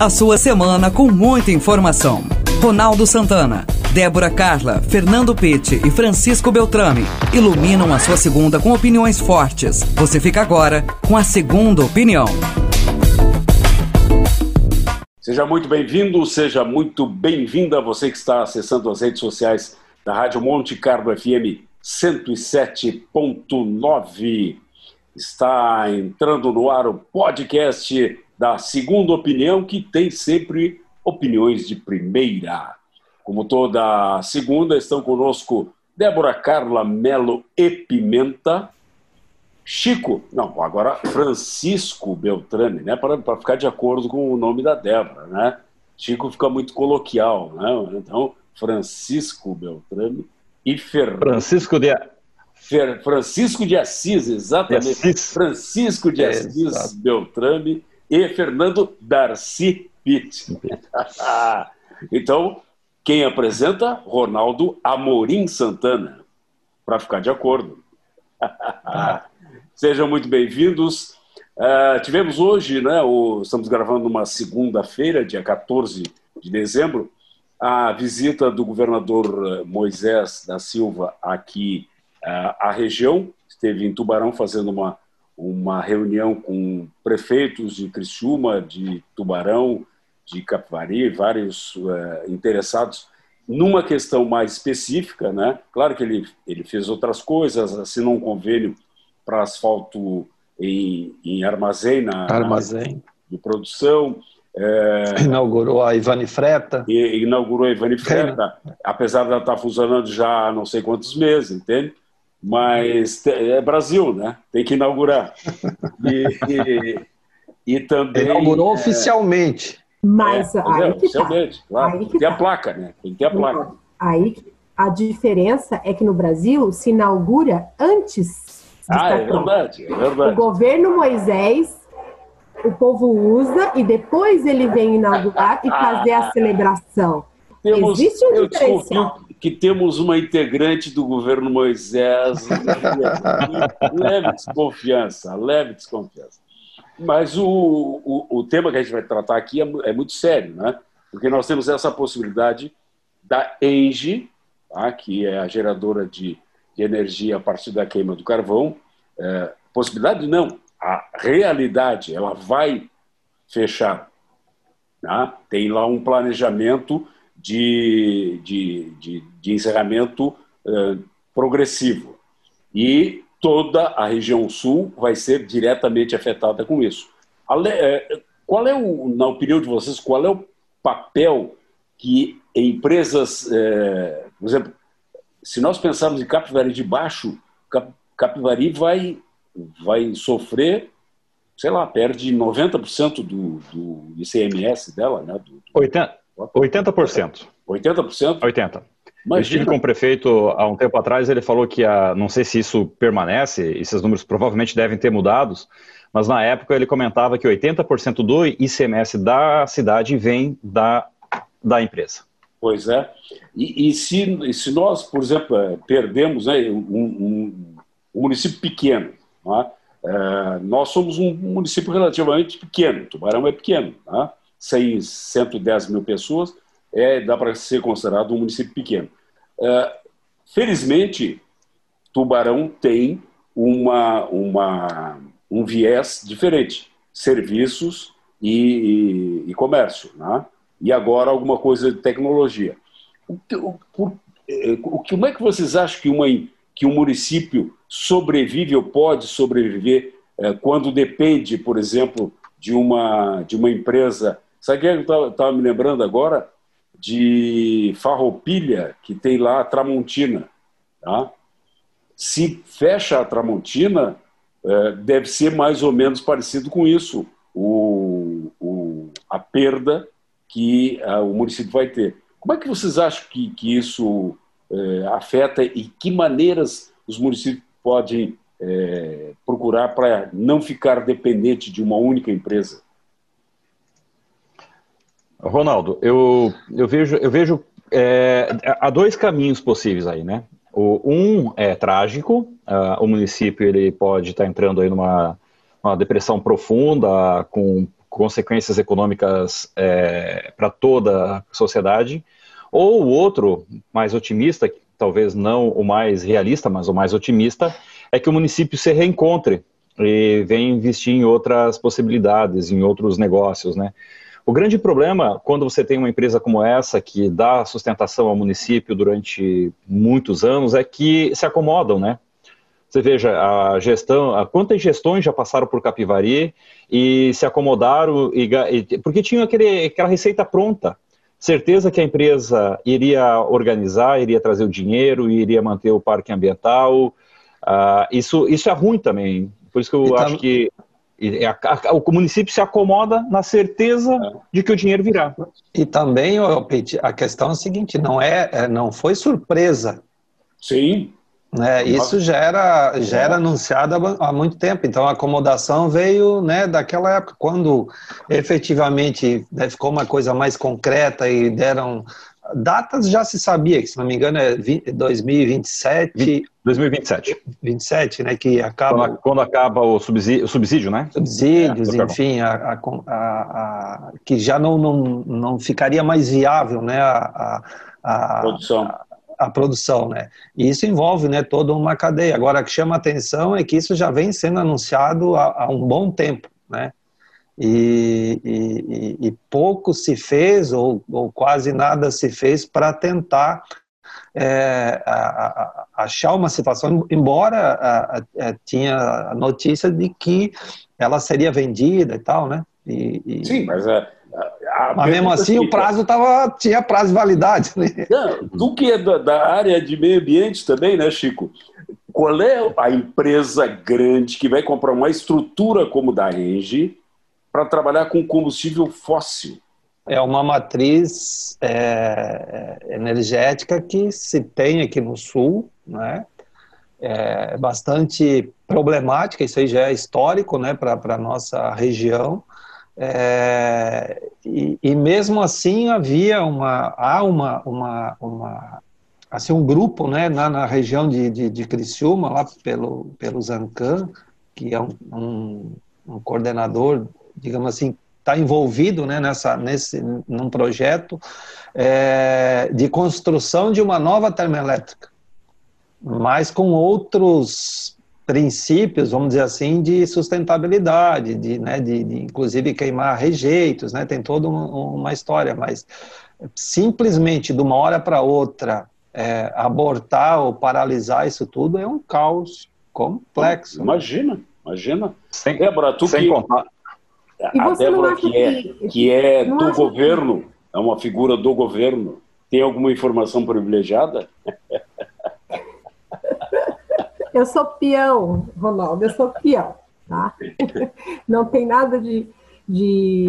A sua semana com muita informação. Ronaldo Santana, Débora Carla, Fernando Pitti e Francisco Beltrame iluminam a sua segunda com opiniões fortes. Você fica agora com a segunda opinião. Seja muito bem-vindo, seja muito bem-vinda você que está acessando as redes sociais da Rádio Monte Carlo FM 107.9. Está entrando no ar o podcast da Segunda Opinião, que tem sempre opiniões de primeira. Como toda segunda, estão conosco Débora Carla Melo e Pimenta, Chico, não, agora Francisco Beltrame, né, para, para ficar de acordo com o nome da Débora, né? Chico fica muito coloquial, né? Então, Francisco Beltrame e Fernando. Francisco de Fer... Francisco de Assis, exatamente. De Assis. Francisco de Assis Beltrame e Fernando Darcy Pitt. então, quem apresenta? Ronaldo Amorim Santana, para ficar de acordo. Sejam muito bem-vindos. Uh, tivemos hoje, né, o, estamos gravando uma segunda-feira, dia 14 de dezembro, a visita do governador Moisés da Silva aqui uh, à região. Esteve em Tubarão fazendo uma uma reunião com prefeitos de Criciúma, de Tubarão, de Capivari, vários uh, interessados numa questão mais específica, né? Claro que ele, ele fez outras coisas, assinou um convênio para asfalto em, em armazém, na, armazém. Na, de produção. É, inaugurou a Ivani Freta. E, inaugurou a Ivani Freta, apesar de ela estar funcionando já há não sei quantos meses, entende? Mas é Brasil, né? Tem que inaugurar. E, e, e também. Inaugurou é, oficialmente. Mas é, aí é, que tá. oficialmente, tá. claro. Aí que tem tá. a placa, né? Tem que ter a placa. Aí a diferença é que no Brasil se inaugura antes. ah, é verdade, é verdade. O governo Moisés, o povo usa e depois ele vem inaugurar e fazer a celebração. Temos, Existe um diferencial que temos uma integrante do governo Moisés. leve desconfiança, leve desconfiança. Mas o, o, o, tema que a gente vai tratar aqui é, é, muito sério, né? porque nós temos essa possibilidade da ENGIE, tá? que é a geradora de, de, energia a partir da queima do carvão. É, possibilidade não, a realidade, ela vai fechar. Tá? Tem lá um planejamento de, de, de, de encerramento uh, progressivo. E toda a região sul vai ser diretamente afetada com isso. Eh, qual é o, na opinião de vocês, qual é o papel que empresas, é, por exemplo, se nós pensarmos em Capivari de Baixo, Capivari vai, vai sofrer, sei lá, perde 90% do, do ICMS dela, né? Do, do... 80, 80%. 80%? 80%. Imagina. Eu estive com o prefeito há um tempo atrás, ele falou que, a, não sei se isso permanece, esses números provavelmente devem ter mudados, mas na época ele comentava que 80% do ICMS da cidade vem da, da empresa. Pois é. E, e se, e se nós, por exemplo, eh, perdemos né, um, um, um município pequeno, é? É, nós somos um município relativamente pequeno, Tubarão é pequeno, é? 100, 110 mil pessoas, é, dá para ser considerado um município pequeno. É, felizmente, Tubarão tem uma, uma, um viés diferente, serviços e, e, e comércio, né? e agora alguma coisa de tecnologia. O, o, é, o, como é que vocês acham que, uma, que um município sobrevive ou pode sobreviver é, quando depende, por exemplo, de uma, de uma empresa Sabe o que eu estava me lembrando agora? De Farroupilha, que tem lá a Tramontina. Tá? Se fecha a Tramontina, é, deve ser mais ou menos parecido com isso, o, o, a perda que a, o município vai ter. Como é que vocês acham que, que isso é, afeta e que maneiras os municípios podem é, procurar para não ficar dependente de uma única empresa? Ronaldo, eu, eu vejo, eu vejo é, há dois caminhos possíveis aí, né? O, um é trágico, uh, o município ele pode estar tá entrando aí numa uma depressão profunda, com consequências econômicas é, para toda a sociedade, ou o outro, mais otimista, talvez não o mais realista, mas o mais otimista, é que o município se reencontre e venha investir em outras possibilidades, em outros negócios, né? O grande problema, quando você tem uma empresa como essa, que dá sustentação ao município durante muitos anos, é que se acomodam, né? Você veja, a gestão, a, quantas gestões já passaram por Capivari e se acomodaram, e, e, porque tinham aquele, aquela receita pronta. Certeza que a empresa iria organizar, iria trazer o dinheiro, iria manter o parque ambiental. Uh, isso, isso é ruim também. Por isso que eu então, acho que a, a, o município se acomoda na certeza é. de que o dinheiro virá. E também, a questão é a seguinte: não é, é não foi surpresa. Sim. Né? Isso já era, já era anunciado há muito tempo, então a acomodação veio né, daquela época, quando efetivamente né, ficou uma coisa mais concreta e deram datas já se sabia, que se não me engano é 2027. 2027. 27, né, que acaba... Quando, quando acaba o subsídio, o subsídio né? Subsídios, é, enfim, a, a, a, que já não, não, não ficaria mais viável, né, a, a, produção a produção, né? E isso envolve, né, toda uma cadeia. Agora, o que chama atenção é que isso já vem sendo anunciado há, há um bom tempo, né? E, e, e, pouco se fez, ou, ou quase nada se fez, para tentar é, a, a, achar uma situação, embora a, tinha a notícia de que ela seria vendida e tal, né? E, Sim, mas é, mas mesmo assim fica, o prazo tava, tinha prazo de validade. Né? Não, tu que é da, da, área de meio ambiente também, né, Chico? Qual é a empresa grande que vai comprar uma estrutura como da Engie para trabalhar com combustível fóssil? É uma matriz é, energética que se tem aqui no Sul, né? É bastante problemática, isso aí já é histórico né, para a nossa região. É, e, e, mesmo assim havia uma há uma, uma, uma assim um grupo né na, na região de, de, de Criciúma lá pelo pelo Zancan que é um, um, um coordenador digamos assim está envolvido né nessa nesse num projeto é, de construção de uma nova termoelétrica mas com outros princípios, vamos dizer assim, de sustentabilidade, de, né, de, de inclusive queimar rejeitos, né, tem toda uma, história, mas simplesmente de uma hora para outra é, abortar ou paralisar isso tudo é um caos complexo. Imagina, imagina. Sem, Débora, tu sem que, contar. A Débora que é, que é do governo, que... é uma figura do governo, tem alguma informação privilegiada? Eu sou peão, Ronaldo, eu sou peão, tá? Não tem nada de, de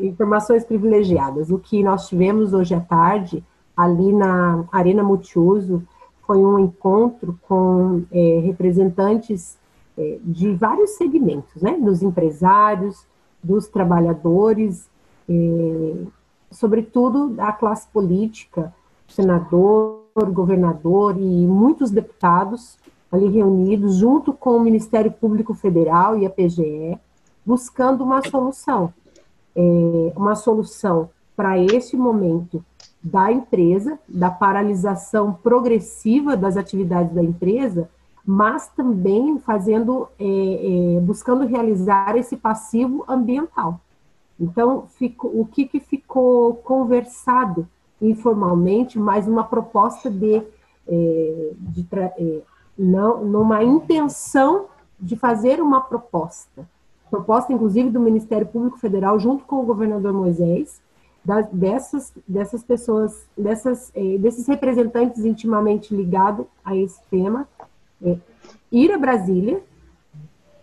informações privilegiadas. O que nós tivemos hoje à tarde, ali na Arena Multiuso, foi um encontro com é, representantes é, de vários segmentos, né? Dos empresários, dos trabalhadores, é, sobretudo da classe política, senador, governador e muitos deputados ali reunidos, junto com o Ministério Público Federal e a PGE, buscando uma solução. É, uma solução para este momento da empresa, da paralisação progressiva das atividades da empresa, mas também fazendo, é, é, buscando realizar esse passivo ambiental. Então, o que, que ficou conversado informalmente, mais uma proposta de, é, de é, não, numa intenção de fazer uma proposta, proposta inclusive do Ministério Público Federal junto com o governador Moisés, da, dessas, dessas pessoas, dessas, eh, desses representantes intimamente ligados a esse tema, eh, ir a Brasília,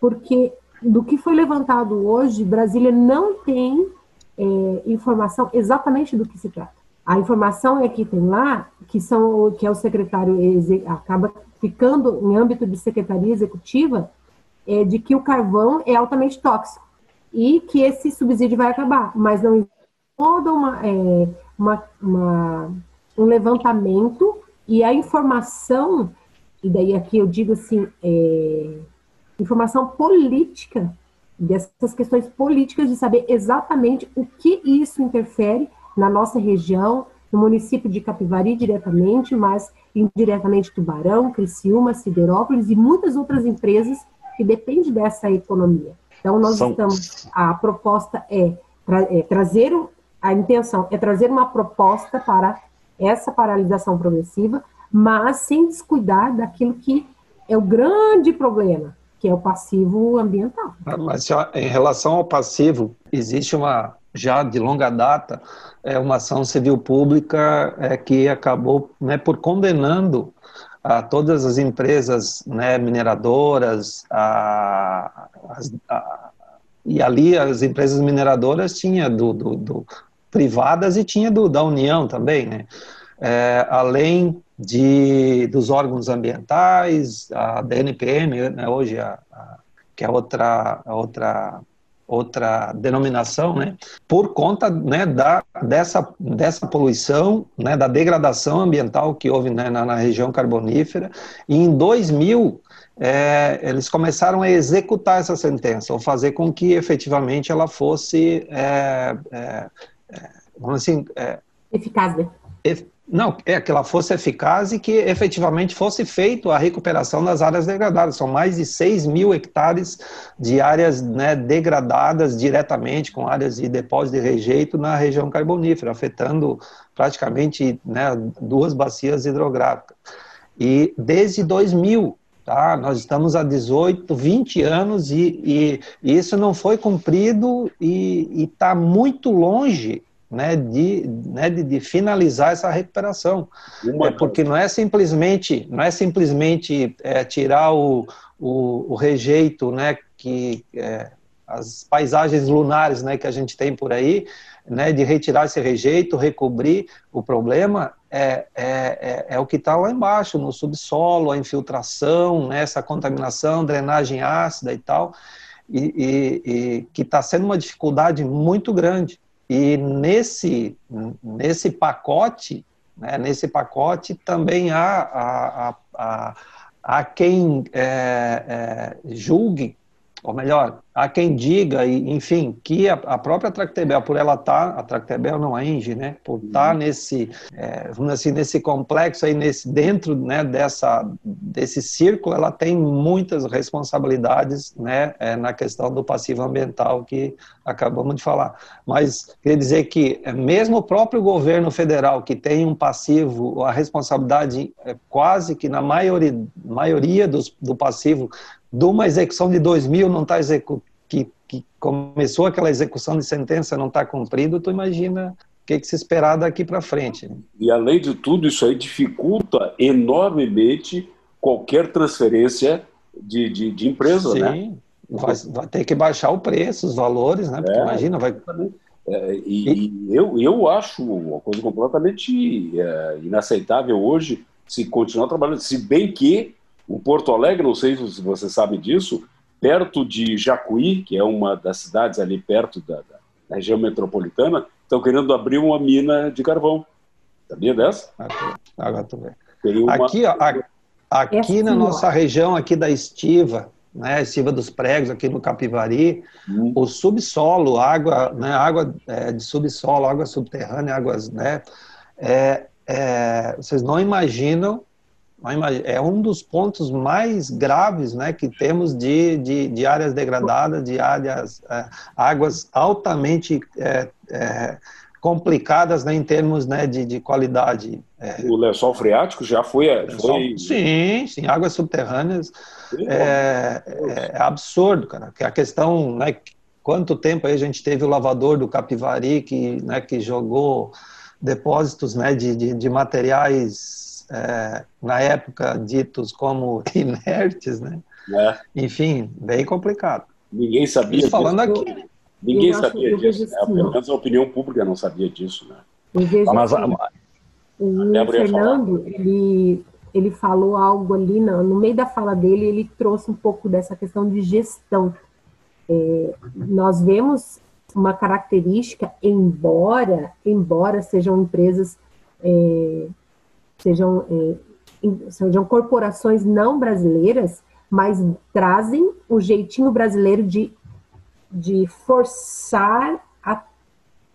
porque do que foi levantado hoje, Brasília não tem eh, informação exatamente do que se trata. A informação é que tem lá, que são que é o secretário acaba ficando em âmbito de secretaria executiva, é de que o carvão é altamente tóxico e que esse subsídio vai acabar, mas não toda uma, é, uma, uma, um levantamento e a informação, e daí aqui eu digo assim, é, informação política dessas questões políticas de saber exatamente o que isso interfere na nossa região, no município de Capivari diretamente, mas indiretamente Tubarão, Criciúma, Siderópolis e muitas outras empresas que dependem dessa economia. Então, nós São... estamos, a proposta é, tra é trazer, a intenção é trazer uma proposta para essa paralisação progressiva, mas sem descuidar daquilo que é o grande problema, que é o passivo ambiental. Mas em relação ao passivo, existe uma já de longa data é uma ação civil pública é, que acabou né, por condenando a todas as empresas né, mineradoras a, a, e ali as empresas mineradoras tinha do, do, do privadas e tinha do, da União também, né? É, além de dos órgãos ambientais, a DNPM, né, hoje a, a, que é outra outra outra denominação, né, por conta né, da, dessa, dessa poluição, né, da degradação ambiental que houve né, na, na, região carbonífera. E em 2000, é, eles começaram a executar essa sentença, ou fazer com que efetivamente ela fosse, é, é, é vamos assim... É, eficaz, né? Não, é que ela fosse eficaz e que efetivamente fosse feito a recuperação das áreas degradadas. São mais de 6 mil hectares de áreas né, degradadas diretamente com áreas de depósito de rejeito na região carbonífera, afetando praticamente né, duas bacias hidrográficas. E desde 2000, tá, nós estamos há 18, 20 anos e, e, e isso não foi cumprido e está muito longe né, de, né, de, de, finalizar essa recuperação. É porque não é simplesmente, não é simplesmente é, tirar o, o, o, rejeito, né, que é, as paisagens lunares, né, que a gente tem por aí, né, de retirar esse rejeito, recobrir o problema é, é, é, é o que está lá embaixo, no subsolo, a infiltração, né, essa contaminação, drenagem ácida e tal, e, e, e que está sendo uma dificuldade muito grande. E nesse, nesse pacote, né, nesse pacote também há, há, há, há quem é, é, julgue ou melhor, há quem diga, enfim, que a, própria Tractebel, por ela estar, tá, a Tractebel não a Engie, né, por estar tá uhum. nesse, é, assim, nesse complexo aí, nesse, dentro, né, dessa, desse círculo, ela tem muitas responsabilidades, né, é, na questão do passivo ambiental que acabamos de falar. Mas, queria dizer que é, mesmo o próprio governo federal, que tem um passivo, a responsabilidade é quase que na maioria, maioria dos, do passivo de uma execução de 2000 não está que, que começou aquela execução de sentença não está cumprido, tu imagina o que, que se esperar daqui para frente. E além de tudo, isso aí dificulta enormemente qualquer transferência de, de, de empresa, Sim, né? Vai, vai, ter que baixar o preço, os valores, né? Porque é, imagina, vai. É, e, e, eu, eu acho uma coisa completamente é, inaceitável hoje se continuar trabalhando, se bem que o Porto Alegre, não sei se você sabe disso, perto de Jacuí, que é uma das cidades ali perto da, da região metropolitana, estão querendo abrir uma mina de carvão. Sabia dessa? Agora tu vê. Uma... Aqui, ó, aqui na nossa região aqui da Estiva, né, Estiva dos Pregos, aqui no Capivari, hum. o subsolo, água, né, água é, de subsolo, água subterrânea, águas, né, é, é, vocês não imaginam é um dos pontos mais graves né, que temos de, de, de áreas degradadas, de áreas, é, águas altamente é, é, complicadas né, em termos né, de, de qualidade. É. O lençol freático já foi... foi... Sim, sim, águas subterrâneas. É, é, absurdo, cara. Que a questão, né, quanto tempo aí a gente teve o lavador do Capivari que, né, que jogou depósitos né, de, de, de materiais é, na época ditos como inertes, né? É. Enfim, bem complicado. Ninguém sabia. falando disso. aqui. Ninguém eu sabia acho, disso. Né? Assim, Pelo menos a opinião pública não sabia disso, né? Mas, assim, o Fernando, ele, ele falou algo ali, no, no meio da fala dele, ele trouxe um pouco dessa questão de gestão. É, nós vemos uma característica, embora, embora sejam empresas é, sejam, é, sejam corporações não brasileiras, mas trazem o jeitinho brasileiro de de forçar a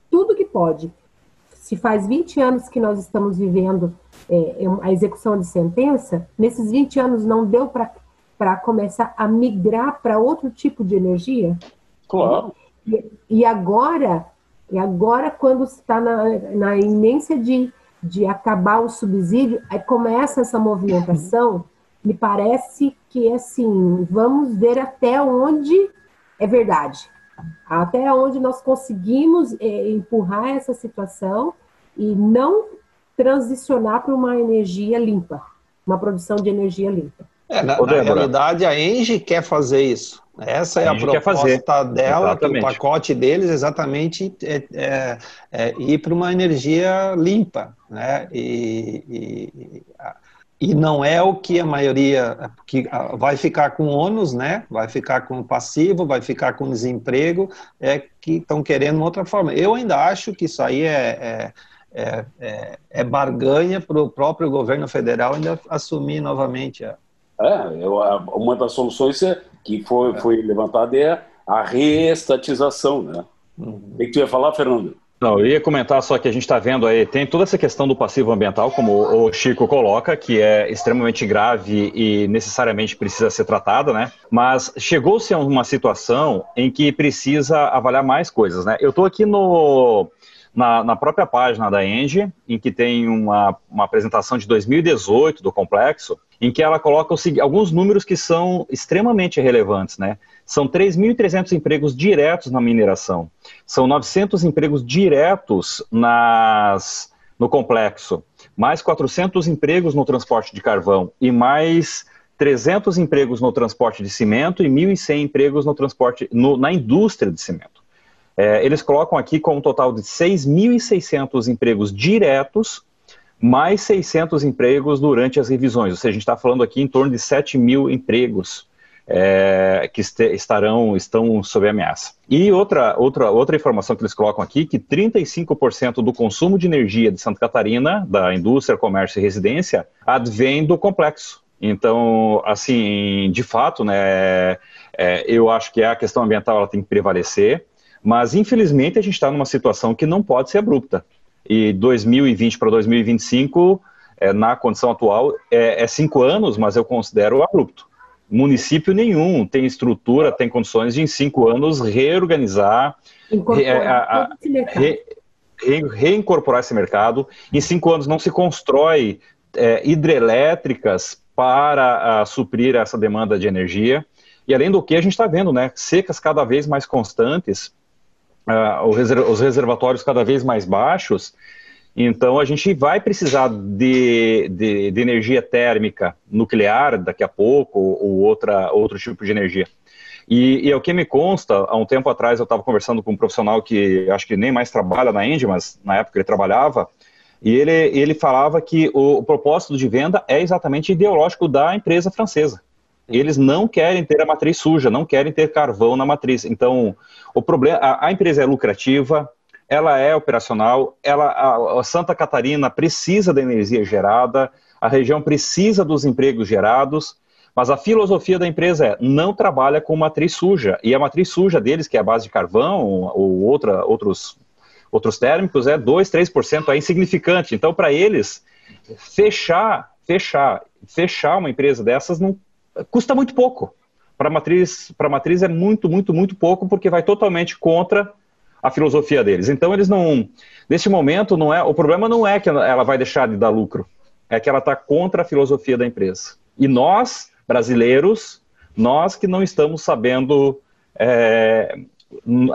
tudo que pode. Se faz 20 anos que nós estamos vivendo é, a execução de sentença, nesses 20 anos não deu para começar a migrar para outro tipo de energia? Claro. E, e agora, e agora quando está na, na iminência de, de acabar o subsídio, aí começa essa movimentação, me parece que assim, vamos ver até onde é verdade. Até onde nós conseguimos é, empurrar essa situação e não transicionar para uma energia limpa, uma produção de energia limpa. É, na, na realidade, a Engie quer fazer isso. Essa é a, a proposta dela, o pacote deles exatamente é, é, é ir para uma energia limpa. Né? E, e, e, não é o que a maioria que vai ficar com ônus, né? vai ficar com passivo, vai ficar com desemprego, é que estão querendo uma outra forma. Eu ainda acho que isso aí é, é é, é, é barganha para o próprio governo federal ainda assumir novamente a. É, eu, uma das soluções é, que foi, é. foi levantada é a reestatização, né? Uhum. O que tu ia falar, Fernando? Não, eu ia comentar só que a gente está vendo aí, tem toda essa questão do passivo ambiental, como o Chico coloca, que é extremamente grave e necessariamente precisa ser tratada, né? Mas chegou-se a uma situação em que precisa avaliar mais coisas, né? Eu estou aqui no na, na própria página da Engie, em que tem uma, uma apresentação de 2018 do complexo, em que ela coloca alguns números que são extremamente relevantes, né? São 3.300 empregos diretos na mineração, são 900 empregos diretos nas, no complexo, mais 400 empregos no transporte de carvão e mais 300 empregos no transporte de cimento e 1.100 empregos no transporte no, na indústria de cimento. É, eles colocam aqui com um total de 6.600 empregos diretos, mais 600 empregos durante as revisões. Ou seja, a gente está falando aqui em torno de 7 mil empregos é, que estarão estão sob ameaça. E outra, outra, outra informação que eles colocam aqui, que 35% do consumo de energia de Santa Catarina, da indústria, comércio e residência, advém do complexo. Então, assim, de fato, né, é, eu acho que a questão ambiental ela tem que prevalecer. Mas, infelizmente, a gente está numa situação que não pode ser abrupta. E 2020 para 2025, é, na condição atual, é, é cinco anos, mas eu considero abrupto. Município nenhum tem estrutura, tem condições de, em cinco anos, reorganizar, re, a, a, re, re, reincorporar esse mercado. Em cinco anos não se constrói é, hidrelétricas para a, suprir essa demanda de energia. E além do que, a gente está vendo, né, secas cada vez mais constantes, uh, os reservatórios cada vez mais baixos, então a gente vai precisar de, de, de, energia térmica nuclear daqui a pouco, ou outra, outro tipo de energia. E, e é o que me consta, há um tempo atrás eu estava conversando com um profissional que acho que nem mais trabalha na Engie, mas na época ele trabalhava, e ele, ele falava que o, o propósito de venda é exatamente ideológico da empresa francesa. Eles não querem ter a matriz suja, não querem ter carvão na matriz. Então, o problema, a, a empresa é lucrativa, ela é operacional, ela, a, a, Santa Catarina precisa da energia gerada, a região precisa dos empregos gerados, mas a filosofia da empresa é não trabalha com matriz suja. E a matriz suja deles, que é a base de carvão ou outra, outros, outros térmicos, é 2, 3%, é insignificante. Então, para eles, fechar, fechar, fechar uma empresa dessas não custa muito pouco. Para a matriz, para matriz é muito, muito, muito pouco, porque vai totalmente contra a filosofia deles. Então eles não, nesse momento não é, o problema não é que ela vai deixar de dar lucro, é que ela está contra a filosofia da empresa. E nós, brasileiros, nós que não estamos sabendo é,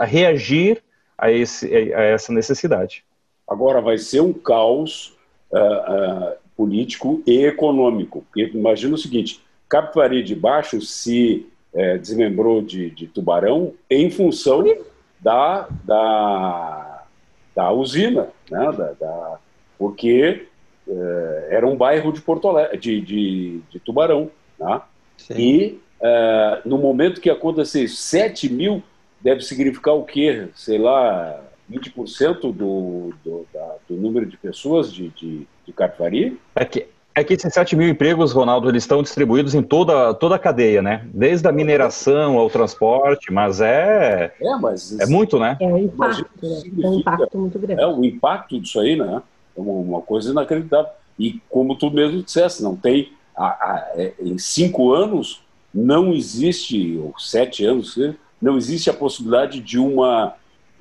reagir a, esse, a, essa necessidade. Agora vai ser um caos uh, uh, político e econômico. Porque imagina o seguinte: Capivari de Baixo se é, desmembrou de, de, Tubarão em função da, da, da usina, né? da, da porque é, era um bairro de Porto Alegre, de, de, de Tubarão. Né? E é, no momento que acontecer 7 mil, deve significar o quê? Sei lá, 20% do, do, da, do número de pessoas de, de, de Capivari? É que É que esses 7 mil empregos, Ronaldo, eles estão distribuídos em toda, toda a cadeia, né? Desde a mineração ao transporte, mas é. É, mas. É muito, né? É um impacto, né? É um impacto muito grande. É o impacto disso aí, né? É uma coisa inacreditável. E como tu mesmo disseste, não tem. A, a, é, em cinco anos, não existe, ou sete anos, não existe a possibilidade de uma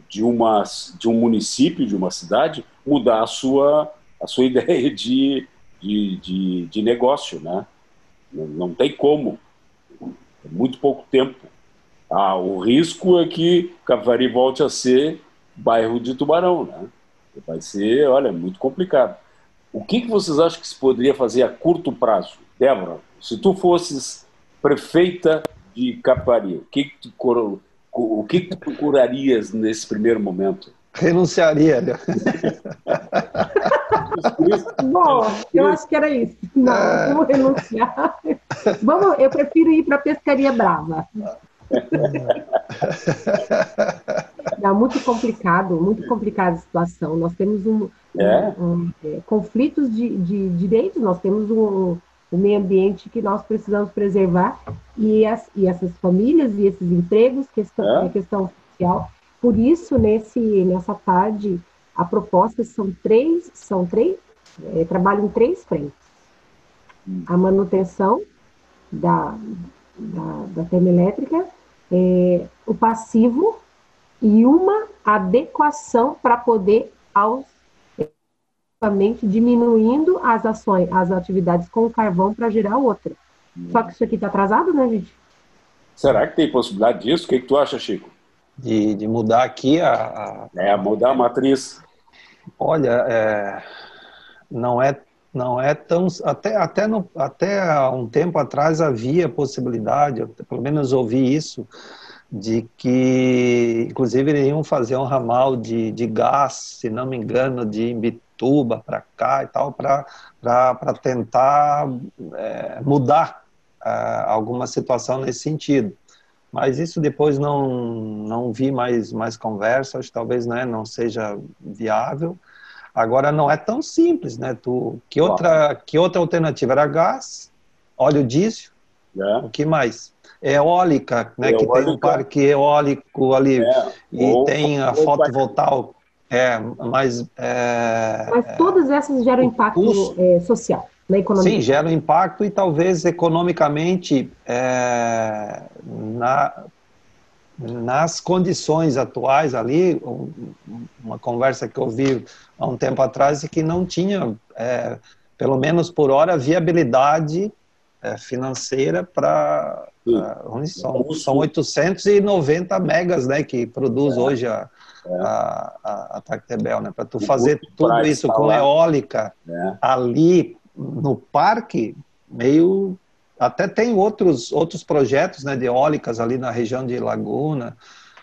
de uma de um município, de uma cidade mudar a sua a sua ideia de de, de, de negócio, né? Não, não, tem como. É muito pouco tempo. Ah, o risco é que Capivari volte a ser bairro de Tubarão, né? Vai ser, olha, muito complicado. O que, que vocês acham que se poderia fazer a curto prazo? Débora, se tu fosses prefeita de Capivari, o que, que tu, o que, que tu procurarias nesse primeiro momento? Renunciaria. Né? Bom, eu acho que era isso. Não, é... vou renunciar. Vamos, eu prefiro ir para a pescaria brava. Não, muito complicado, muito complicada a situação. Nós temos um, é? um, um é, conflitos de, de direitos, nós temos um, um meio ambiente que nós precisamos preservar e, as, e essas famílias e esses empregos, questão, é? questão social. Por isso, nesse, nessa tarde, a proposta são três, são três, é, trabalho em três frentes. A manutenção da, da, da termoelétrica, é, o passivo e uma adequação para poder aos diminuindo as ações, as atividades com carvão para gerar outra. Só que isso aqui está atrasado, né, gente? Será que tem possibilidade disso? O que, que tu acha, Chico? De, de mudar aqui a, a... É, mudar a matriz. Olha, é, não é não é tão até até no, até há um tempo atrás havia possibilidade, pelo menos ouvi isso de que inclusive iriam fazer um ramal de, de gás, se não me engano, de Imbituba para cá e tal, para tentar é, mudar é, alguma situação nesse sentido. Mas isso depois não, não vi mais, mais conversa, acho que talvez né, não seja viável. Agora não é tão simples, né? Tu, que, outra, que outra alternativa era gás, óleo diesel, é. o que mais? Eólica, né? Eólica. Que tem um parque eólico ali é. e ou, tem a fotovoltaica. É, mas... É, mas todas essas geram impacto é, social na economia. Sim, geram impacto e talvez economicamente é, na, nas condições atuais ali, uma conversa que eu vi há um tempo atrás e que não tinha, é, pelo menos por hora, viabilidade é, financeira para são, são 890 megas né, que produz é. hoje a, é. a, a, a Tractebel, né? Para tu fazer tudo isso com eólica é. ali no parque, meio até tem outros outros projetos né, de eólicas ali na região de Laguna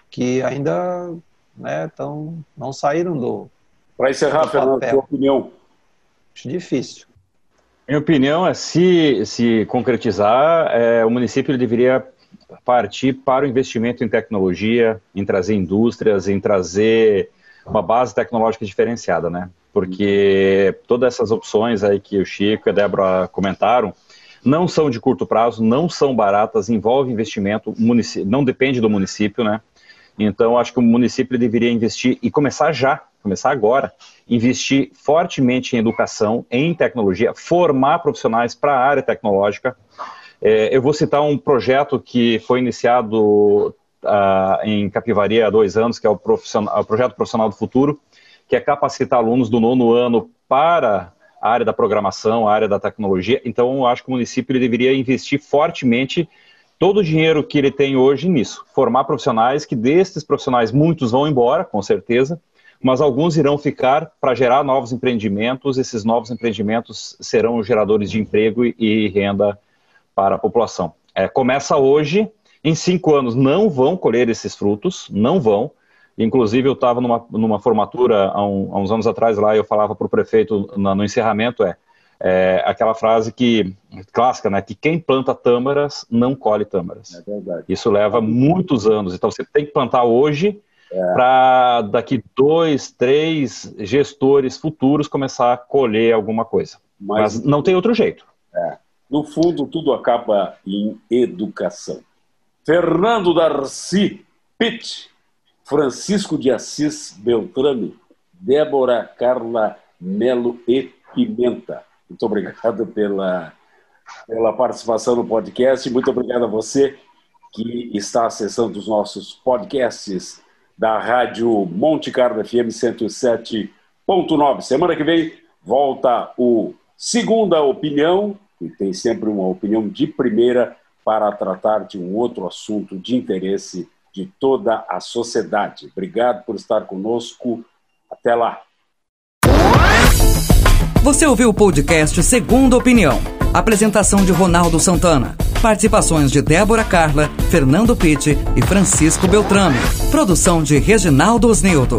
que ainda né, tão, não saíram do. Para encerrar, do Fernando, sua opinião. Acho difícil. Minha opinião é se se concretizar, é, o município deveria partir para o investimento em tecnologia, em trazer indústrias, em trazer uma base tecnológica diferenciada, né? Porque todas essas opções aí que o Chico e a Débora comentaram não são de curto prazo, não são baratas, envolve investimento, não depende do município, né? Então, acho que o município deveria investir e começar já, começar agora, investir fortemente em educação, em tecnologia, formar profissionais para a área tecnológica. É, eu vou citar um projeto que foi iniciado uh, em Capivari há dois anos, que é o, o Projeto Profissional do Futuro, que é capacitar alunos do nono ano para a área da programação, a área da tecnologia. Então, eu acho que o município ele deveria investir fortemente todo o dinheiro que ele tem hoje nisso, formar profissionais, que destes profissionais muitos vão embora, com certeza, mas alguns irão ficar para gerar novos empreendimentos. Esses novos empreendimentos serão geradores de emprego e renda para a população. É, começa hoje, em cinco anos não vão colher esses frutos, não vão. Inclusive, eu estava numa, numa formatura há, um, há, uns anos atrás lá, e eu falava para o prefeito no, no encerramento, é, é, aquela frase que clássica, né? Que quem planta tâmaras não colhe tâmaras. É verdade. Isso leva muitos anos. Então você tem que plantar hoje é. para daqui dois, três gestores futuros começar a colher alguma coisa. Mas, mas não tem outro jeito. É. No fundo, tudo acaba em educação. Fernando Darcy Pitt, Francisco de Assis Beltrame, Débora Carla Melo e Pimenta. Muito obrigado pela, pela participação no podcast. Muito obrigado a você que está acessando os nossos podcasts da Rádio Monte Carlo FM 107.9. Semana que vem volta o Segunda Opinião, que tem sempre uma opinião de primeira para tratar de um outro assunto de interesse de toda a sociedade. Obrigado por estar conosco. Até lá. Você ouviu o podcast Segunda Opinião. Apresentação de Ronaldo Santana. Participações de Débora Carla, Fernando Pitti e Francisco Beltrame. Produção de Reginaldo Osnildo.